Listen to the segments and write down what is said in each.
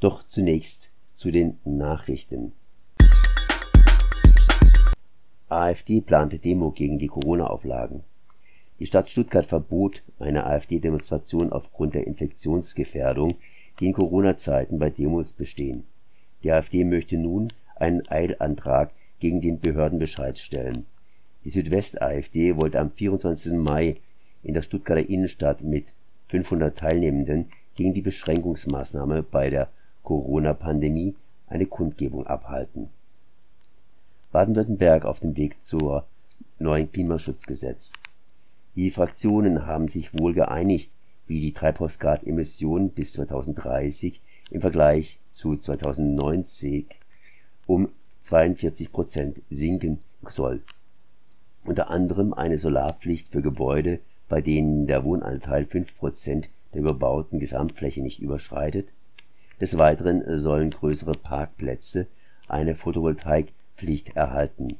Doch zunächst zu den Nachrichten. AfD plante Demo gegen die Corona-Auflagen. Die Stadt Stuttgart verbot eine AfD-Demonstration aufgrund der Infektionsgefährdung, die in Corona-Zeiten bei Demos bestehen. Die AfD möchte nun einen Eilantrag gegen den Behördenbescheid stellen. Die Südwest-AfD wollte am 24. Mai in der Stuttgarter Innenstadt mit 500 Teilnehmenden gegen die Beschränkungsmaßnahme bei der Corona-Pandemie eine Kundgebung abhalten. Baden-Württemberg auf dem Weg zur neuen Klimaschutzgesetz. Die Fraktionen haben sich wohl geeinigt, wie die Treibhausgasemissionen bis 2030 im Vergleich zu 2090 um 42 Prozent sinken soll. Unter anderem eine Solarpflicht für Gebäude, bei denen der Wohnanteil 5 Prozent der überbauten Gesamtfläche nicht überschreitet. Des Weiteren sollen größere Parkplätze eine Photovoltaikpflicht erhalten.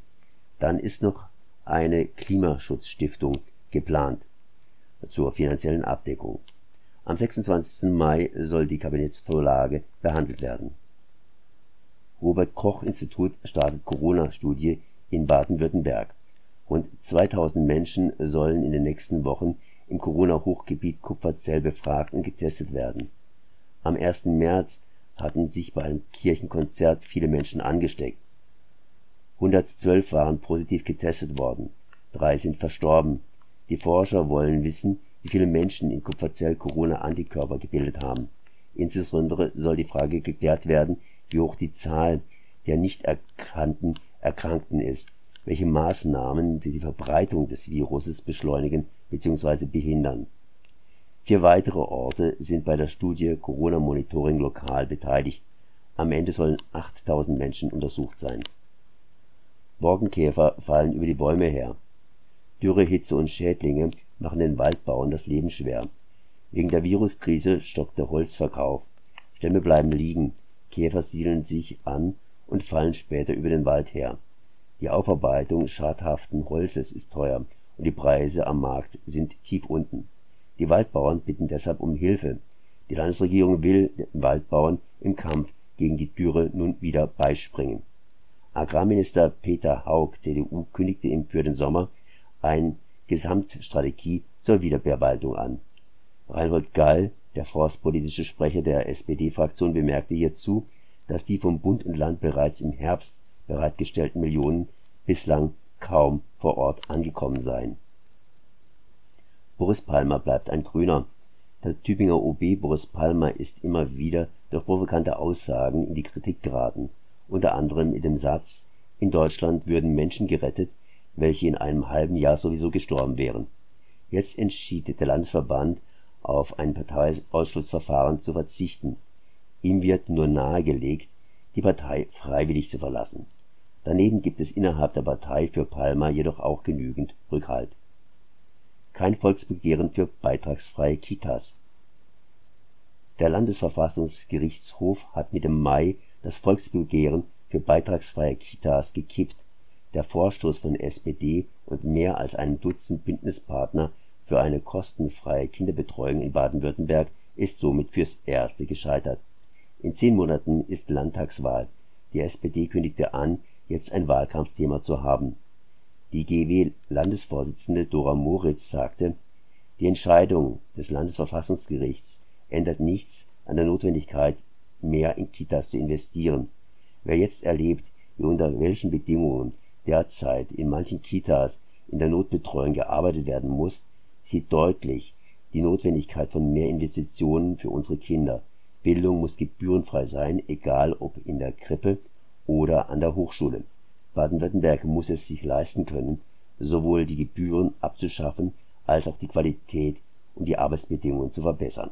Dann ist noch eine Klimaschutzstiftung geplant zur finanziellen Abdeckung. Am 26. Mai soll die Kabinettsvorlage behandelt werden. Robert-Koch-Institut startet Corona-Studie in Baden-Württemberg. Rund 2000 Menschen sollen in den nächsten Wochen im Corona-Hochgebiet Kupferzell befragt und getestet werden. Am 1. März hatten sich bei einem Kirchenkonzert viele Menschen angesteckt. 112 waren positiv getestet worden, drei sind verstorben. Die Forscher wollen wissen, wie viele Menschen in Kupferzell Corona-Antikörper gebildet haben. Insbesondere soll die Frage geklärt werden, wie hoch die Zahl der nicht erkannten Erkrankten ist, welche Maßnahmen die Verbreitung des Viruses beschleunigen bzw. behindern. Vier weitere Orte sind bei der Studie Corona-Monitoring lokal beteiligt. Am Ende sollen 8000 Menschen untersucht sein. Borkenkäfer fallen über die Bäume her. Dürre, Hitze und Schädlinge machen den Waldbauern das Leben schwer. Wegen der Viruskrise stockt der Holzverkauf. Stämme bleiben liegen, Käfer siedeln sich an und fallen später über den Wald her. Die Aufarbeitung schadhaften Holzes ist teuer und die Preise am Markt sind tief unten. Die Waldbauern bitten deshalb um Hilfe. Die Landesregierung will den Waldbauern im Kampf gegen die Dürre nun wieder beispringen. Agrarminister Peter Haug (CDU) kündigte im für den Sommer eine Gesamtstrategie zur Wiederbewaldung an. Reinhold Gall der forstpolitische Sprecher der SPD-Fraktion bemerkte hierzu, dass die vom Bund und Land bereits im Herbst bereitgestellten Millionen bislang kaum vor Ort angekommen seien. Boris Palmer bleibt ein Grüner. Der Tübinger OB Boris Palmer ist immer wieder durch provokante Aussagen in die Kritik geraten, unter anderem mit dem Satz, in Deutschland würden Menschen gerettet, welche in einem halben Jahr sowieso gestorben wären. Jetzt entschied der Landesverband auf ein Parteiausschlussverfahren zu verzichten. Ihm wird nur nahegelegt, die Partei freiwillig zu verlassen. Daneben gibt es innerhalb der Partei für Palmer jedoch auch genügend Rückhalt. Kein Volksbegehren für beitragsfreie Kitas Der Landesverfassungsgerichtshof hat mit dem Mai das Volksbegehren für beitragsfreie Kitas gekippt. Der Vorstoß von SPD und mehr als einem Dutzend Bündnispartner für eine kostenfreie Kinderbetreuung in Baden-Württemberg ist somit fürs Erste gescheitert. In zehn Monaten ist Landtagswahl. Die SPD kündigte an, jetzt ein Wahlkampfthema zu haben. Die GW-Landesvorsitzende Dora Moritz sagte, die Entscheidung des Landesverfassungsgerichts ändert nichts an der Notwendigkeit, mehr in Kitas zu investieren. Wer jetzt erlebt, wie unter welchen Bedingungen derzeit in manchen Kitas in der Notbetreuung gearbeitet werden muss sieht deutlich die Notwendigkeit von mehr Investitionen für unsere Kinder. Bildung muss gebührenfrei sein, egal ob in der Krippe oder an der Hochschule. Baden-Württemberg muss es sich leisten können, sowohl die Gebühren abzuschaffen als auch die Qualität und die Arbeitsbedingungen zu verbessern